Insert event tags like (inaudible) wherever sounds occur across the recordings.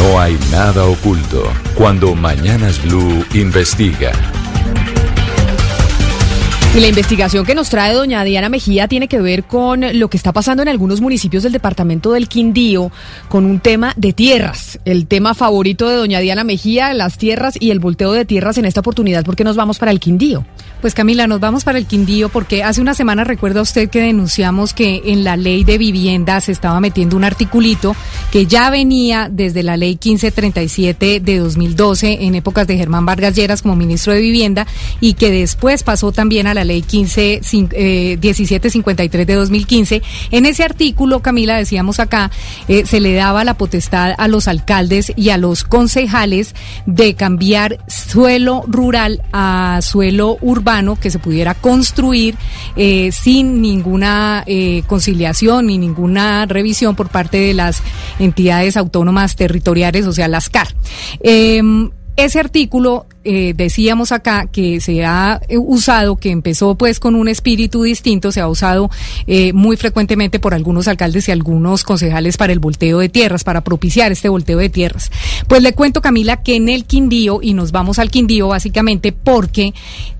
No hay nada oculto cuando Mañanas Blue investiga. Y la investigación que nos trae doña Diana Mejía tiene que ver con lo que está pasando en algunos municipios del departamento del Quindío con un tema de tierras. El tema favorito de doña Diana Mejía, las tierras y el volteo de tierras en esta oportunidad. ¿Por qué nos vamos para el Quindío? Pues Camila, nos vamos para el Quindío porque hace una semana recuerda usted que denunciamos que en la ley de vivienda se estaba metiendo un articulito que ya venía desde la ley 1537 de 2012 en épocas de Germán Vargas Lleras como ministro de Vivienda y que después pasó también a la ley 15, eh, 1753 de 2015. En ese artículo, Camila, decíamos acá, eh, se le daba la potestad a los alcaldes y a los concejales de cambiar suelo rural a suelo urbano que se pudiera construir eh, sin ninguna eh, conciliación ni ninguna revisión por parte de las entidades autónomas territoriales, o sea, las CAR. Em, ese artículo eh, decíamos acá que se ha eh, usado, que empezó pues con un espíritu distinto, se ha usado eh, muy frecuentemente por algunos alcaldes y algunos concejales para el volteo de tierras, para propiciar este volteo de tierras. Pues le cuento, Camila, que en el Quindío, y nos vamos al Quindío básicamente porque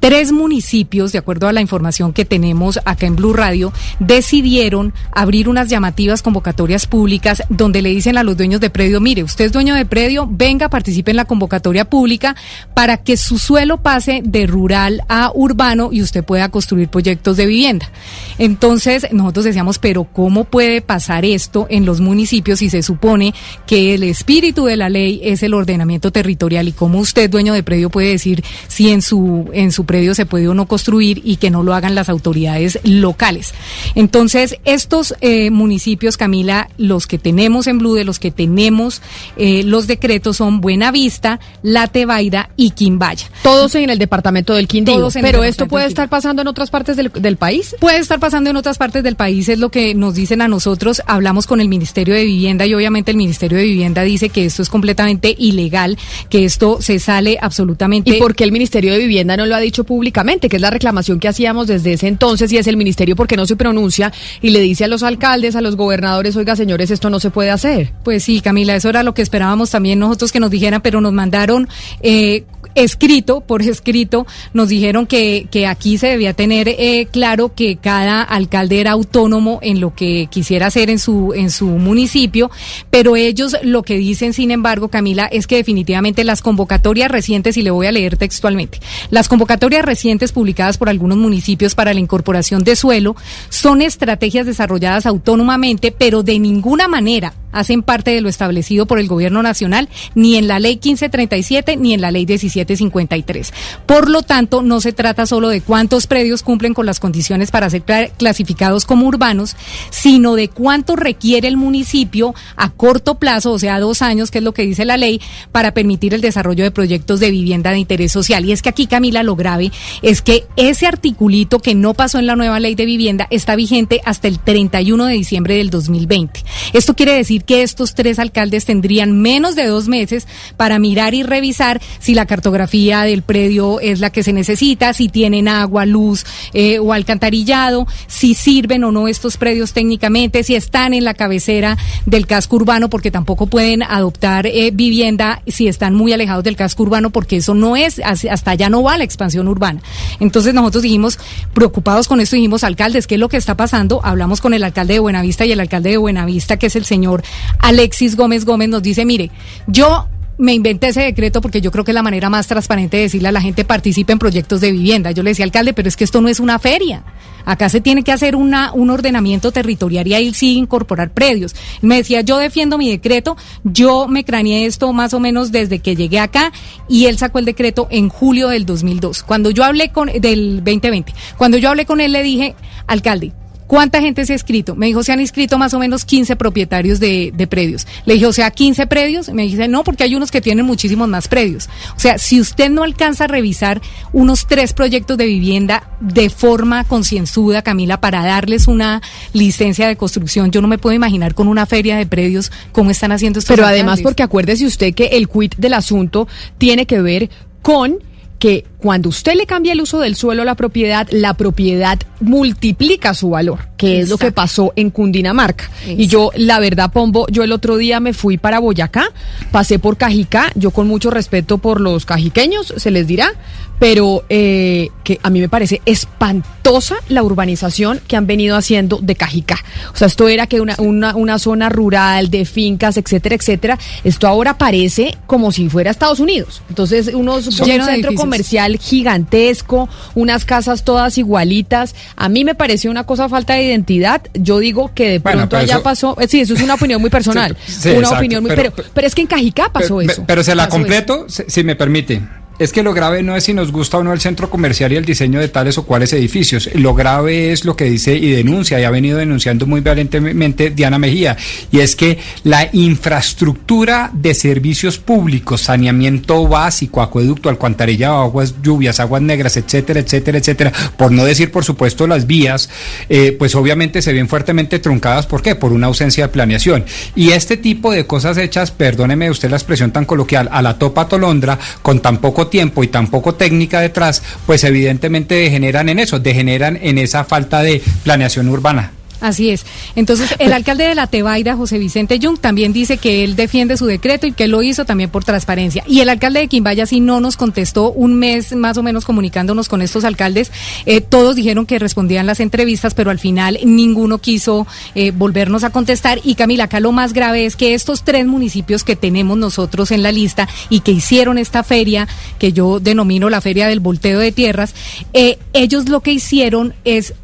tres municipios, de acuerdo a la información que tenemos acá en Blue Radio, decidieron abrir unas llamativas convocatorias públicas donde le dicen a los dueños de predio, mire, usted es dueño de predio, venga, participe en la convocatoria pública para que su suelo pase de rural a urbano y usted pueda construir proyectos de vivienda. Entonces, nosotros decíamos, pero ¿cómo puede pasar esto en los municipios si se supone que el espíritu de la ley es el ordenamiento territorial y cómo usted, dueño de predio, puede decir si en su, en su predio se puede o no construir y que no lo hagan las autoridades locales? Entonces, estos eh, municipios, Camila, los que tenemos en Blue, de los que tenemos eh, los decretos son Buenavista, La Tebaida y Quimbaya. Todos en el departamento del Quindío. Todos en el Pero esto puede estar pasando en otras partes del, del país. Puede estar pasando en otras partes del país, es lo que nos dicen a nosotros. Hablamos con el Ministerio de Vivienda y obviamente el Ministerio de Vivienda dice que esto es completamente ilegal, que esto se sale absolutamente. ¿Y por qué el Ministerio de Vivienda no lo ha dicho públicamente? Que es la reclamación que hacíamos desde ese entonces y es el Ministerio porque no se pronuncia y le dice a los alcaldes, a los gobernadores, oiga señores, esto no se puede hacer. Pues sí, Camila, eso era lo que esperábamos también nosotros que nos dijeran, pero nos mandaron eh, escrito, por escrito, nos dijeron que, que aquí se debía tener eh, claro que cada alcalde era autónomo en lo que quisiera hacer en su, en su municipio, pero ellos lo que dicen, sin embargo, Camila, es que definitivamente las convocatorias recientes, y le voy a leer textualmente, las convocatorias recientes publicadas por algunos municipios para la incorporación de suelo son estrategias desarrolladas autónomamente, pero de ninguna manera hacen parte de lo establecido por el gobierno nacional, ni en la ley 1537 ni en la ley 1753. Por lo tanto, no se trata solo de cuántos predios cumplen con las condiciones para ser cla- clasificados como urbanos, sino de cuánto requiere el municipio a corto plazo, o sea, dos años, que es lo que dice la ley, para permitir el desarrollo de proyectos de vivienda de interés social. Y es que aquí, Camila, lo grave es que ese articulito que no pasó en la nueva ley de vivienda está vigente hasta el 31 de diciembre del 2020. Esto quiere decir que estos tres alcaldes tendrían menos de dos meses para mirar y revisar si la cartografía del predio es la que se necesita, si tienen agua, luz eh, o alcantarillado, si sirven o no estos predios técnicamente, si están en la cabecera del casco urbano, porque tampoco pueden adoptar eh, vivienda si están muy alejados del casco urbano, porque eso no es, hasta allá no va la expansión urbana. Entonces nosotros dijimos, preocupados con esto, dijimos, alcaldes, ¿qué es lo que está pasando? Hablamos con el alcalde de Buenavista y el alcalde de Buenavista, que es el señor Alexis Gómez Gómez, nos dice, mire, yo me inventé ese decreto porque yo creo que es la manera más transparente de decirle a la gente participe en proyectos de vivienda. Yo le decía, alcalde, pero es que esto no es una feria. Acá se tiene que hacer un ordenamiento territorial y ahí sí incorporar predios. Me decía, yo defiendo mi decreto, yo me craneé esto más o menos desde que llegué acá y él sacó el decreto en julio del 2002. Cuando yo hablé con, del 2020, cuando yo hablé con él le dije, alcalde, ¿cuánta gente se ha inscrito? Me dijo, se han inscrito más o menos 15 propietarios de, de predios. Le dije, o sea, 15 predios. Me dice, no, porque hay unos que tienen muchísimos más predios. O sea, si usted no alcanza a revisar unos tres proyectos de vivienda de forma concienzuda, Camila, para darles una licencia de construcción, yo no me puedo imaginar con una feria de predios cómo están haciendo estos Pero además, porque acuérdese usted que el quid del asunto tiene que ver con que cuando usted le cambia el uso del suelo a la propiedad, la propiedad multiplica su valor, que es lo que pasó en Cundinamarca. Y yo, la verdad, Pombo, yo el otro día me fui para Boyacá, pasé por Cajicá, yo con mucho respeto por los cajiqueños, se les dirá, pero eh, que a mí me parece espantosa la urbanización que han venido haciendo de Cajicá. O sea, esto era que una, una, una zona rural de fincas, etcétera, etcétera. Esto ahora parece como si fuera Estados Unidos. Entonces, unos, un centro edificios. comercial gigantesco, unas casas todas igualitas. A mí me pareció una cosa falta de identidad. Yo digo que de Bueno, pronto allá eso- pasó. eh, Sí, eso es una opinión muy (laughs) personal. Sí, sí, una exacto, opinión muy. Pero, pero- pero, es que en Cajicá pasó pero, eso. Pero se la completo, si, si me permite. Es que lo grave no es si nos gusta o no el centro comercial y el diseño de tales o cuales edificios. Lo grave es lo que dice y denuncia, y ha venido denunciando muy valientemente Diana Mejía, y es que la infraestructura de servicios públicos, saneamiento básico, acueducto, alcantarillado, aguas lluvias, aguas negras, etcétera, etcétera, etcétera, por no decir, por supuesto, las vías, eh, pues obviamente se ven fuertemente truncadas. ¿Por qué? Por una ausencia de planeación. Y este tipo de cosas hechas, perdóneme usted la expresión tan coloquial, a la topa tolondra, con tan poco tiempo y tan poco técnica detrás, pues evidentemente degeneran en eso, degeneran en esa falta de planeación urbana. Así es. Entonces, el alcalde de la Tebaida, José Vicente Jung, también dice que él defiende su decreto y que lo hizo también por transparencia. Y el alcalde de Quimbaya sí no nos contestó un mes más o menos comunicándonos con estos alcaldes. Eh, todos dijeron que respondían las entrevistas, pero al final ninguno quiso eh, volvernos a contestar. Y Camila, acá lo más grave es que estos tres municipios que tenemos nosotros en la lista y que hicieron esta feria, que yo denomino la feria del volteo de tierras, eh, ellos lo que hicieron es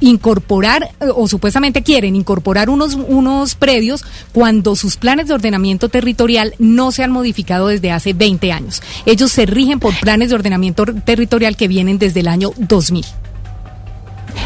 incorporar eh, o supuestamente quieren incorporar unos unos predios cuando sus planes de ordenamiento territorial no se han modificado desde hace 20 años. Ellos se rigen por planes de ordenamiento territorial que vienen desde el año 2000.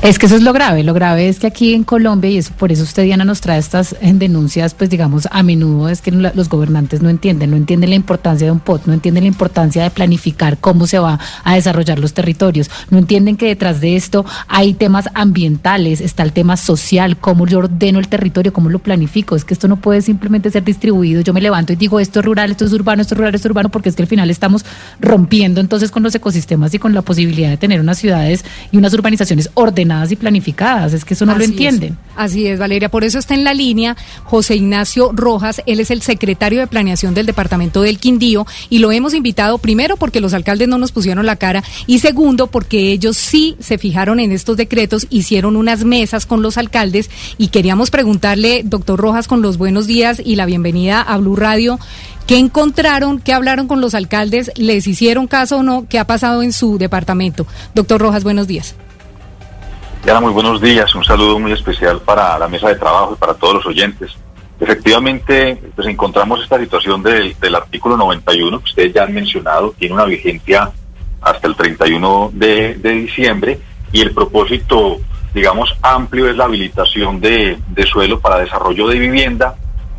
Es que eso es lo grave. Lo grave es que aquí en Colombia, y eso por eso usted, Diana, nos trae estas eh, denuncias, pues digamos, a menudo es que los gobernantes no entienden, no entienden la importancia de un POT, no entienden la importancia de planificar cómo se va a desarrollar los territorios, no entienden que detrás de esto hay temas ambientales, está el tema social, cómo yo ordeno el territorio, cómo lo planifico. Es que esto no puede simplemente ser distribuido. Yo me levanto y digo, esto es rural, esto es urbano, esto es rural, esto es urbano, porque es que al final estamos rompiendo entonces con los ecosistemas y con la posibilidad de tener unas ciudades y unas urbanizaciones ordenadas y planificadas. Es que eso no lo entienden. es. Así es, Valeria. Por eso está en la línea José Ignacio Rojas. Él es el secretario de Planeación del Departamento del Quindío y lo hemos invitado primero porque los alcaldes no nos pusieron la cara y segundo porque ellos sí se fijaron en estos decretos, hicieron unas mesas con los alcaldes y queríamos preguntarle, doctor Rojas, con los buenos días y la bienvenida a Blue Radio. ¿Qué encontraron? ¿Qué hablaron con los alcaldes? ¿Les hicieron caso o no? ¿Qué ha pasado en su departamento? Doctor Rojas, buenos días. Diana, muy buenos días. Un saludo muy especial para la mesa de trabajo y para todos los oyentes. Efectivamente, pues encontramos esta situación del, del artículo 91 que ustedes ya han mencionado, tiene una vigencia hasta el 31 de, de diciembre y el propósito, digamos, amplio es la habilitación de, de suelo para desarrollo de vivienda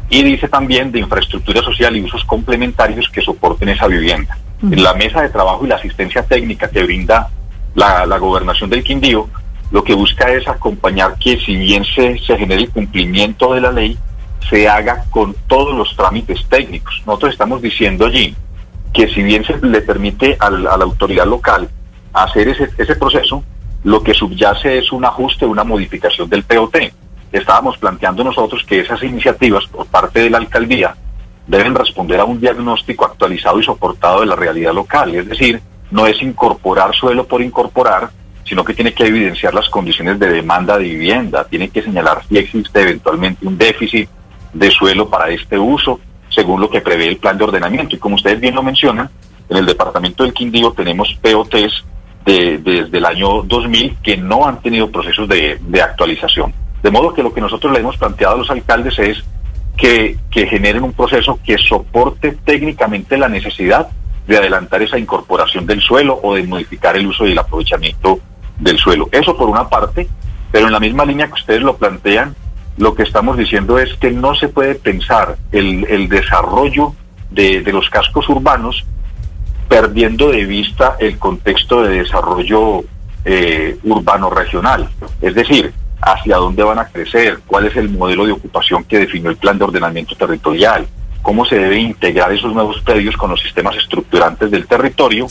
y dice también de infraestructura social y usos complementarios que soporten esa vivienda. En la mesa de trabajo y la asistencia técnica que brinda la, la gobernación del Quindío, lo que busca es acompañar que si bien se, genere el cumplimiento de la ley, se haga con todos los trámites técnicos. Nosotros estamos diciendo allí que si bien se le permite a la autoridad local hacer ese, ese proceso, lo que subyace es un ajuste, una modificación del POT. Estábamos planteando nosotros que esas iniciativas por parte de la alcaldía deben responder a un diagnóstico actualizado y soportado de la realidad local. Es decir, no es incorporar suelo por incorporar, sino que tiene que evidenciar las condiciones de demanda de vivienda, tiene que señalar si existe eventualmente un déficit de suelo para este uso, según lo que prevé el plan de ordenamiento. Y como ustedes bien lo mencionan, en el departamento del Quindío tenemos POTs de- desde el año 2000 que no han tenido procesos de, actualización. De modo que lo que nosotros le hemos planteado a los alcaldes es que generen un proceso que soporte técnicamente la necesidad de adelantar esa incorporación del suelo o de modificar el uso y el aprovechamiento del suelo. Eso por una parte. Pero en la misma línea que ustedes lo plantean, lo que estamos diciendo es que no se puede pensar el, el desarrollo de, de los cascos urbanos perdiendo de vista el contexto de desarrollo eh, urbano regional. Es decir, hacia dónde van a crecer, cuál es el modelo de ocupación que definió el plan de ordenamiento territorial, cómo se debe integrar esos nuevos predios con los sistemas estructurantes del territorio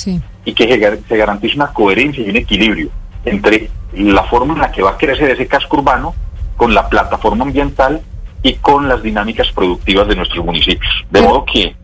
y que se garantice una coherencia y un equilibrio entre la forma en la que va a crecer ese casco urbano con la plataforma ambiental y con las dinámicas productivas de nuestros municipios. De modo que,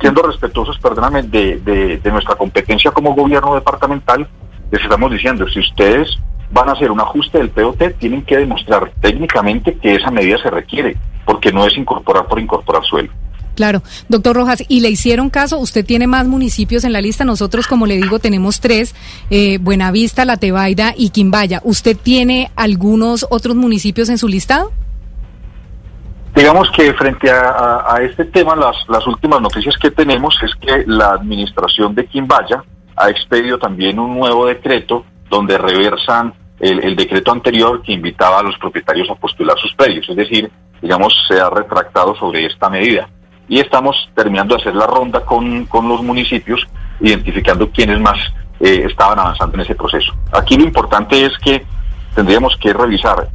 siendo respetuosos, perdóname, de, de nuestra competencia como gobierno departamental, les estamos diciendo, si ustedes van a hacer un ajuste del POT, tienen que demostrar técnicamente que esa medida se requiere, porque no es incorporar por incorporar suelo. Claro, doctor Rojas, ¿y le hicieron caso? Usted tiene más municipios en la lista, nosotros como le digo tenemos tres, eh, Buenavista, La Tebaida y Quimbaya. ¿Usted tiene algunos otros municipios en su listado? Digamos que frente a, este tema, las, últimas noticias que tenemos es que la administración de Quimbaya ha expedido también un nuevo decreto donde reversan el, el, decreto anterior que invitaba a los propietarios a postular sus predios. Es decir, digamos, se ha retractado sobre esta medida y estamos terminando de hacer la ronda con, con los municipios, identificando quiénes más eh, estaban avanzando en ese proceso. Aquí lo importante es que tendríamos que revisar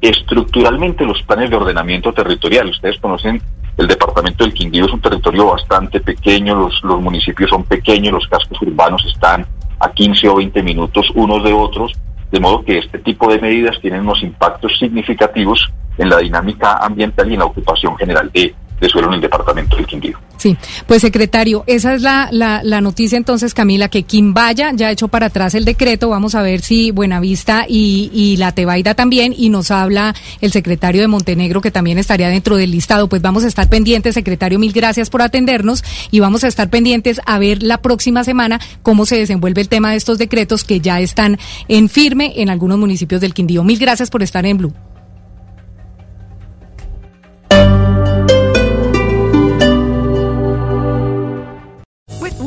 estructuralmente los planes de ordenamiento territorial. Ustedes conocen el departamento del Quindío es un territorio bastante pequeño, los, los municipios son pequeños, los cascos urbanos están a 15 o 20 minutos unos de otros, de modo que este tipo de medidas tienen unos impactos significativos en la dinámica ambiental y en la ocupación general de, de suelo en el departamento del Quindío. Sí, pues secretario, esa es la, la, noticia entonces, Camila, que Quimbaya ya hecho para atrás el decreto, vamos a ver si Buenavista y, y la Tebaida también, y nos habla el secretario de Montenegro que también estaría dentro del listado, pues vamos a estar pendientes, secretario, mil gracias por atendernos y vamos a estar pendientes a ver la próxima semana cómo se desenvuelve el tema de estos decretos que ya están en firme en algunos municipios del Quindío. Mil gracias por estar en Blue.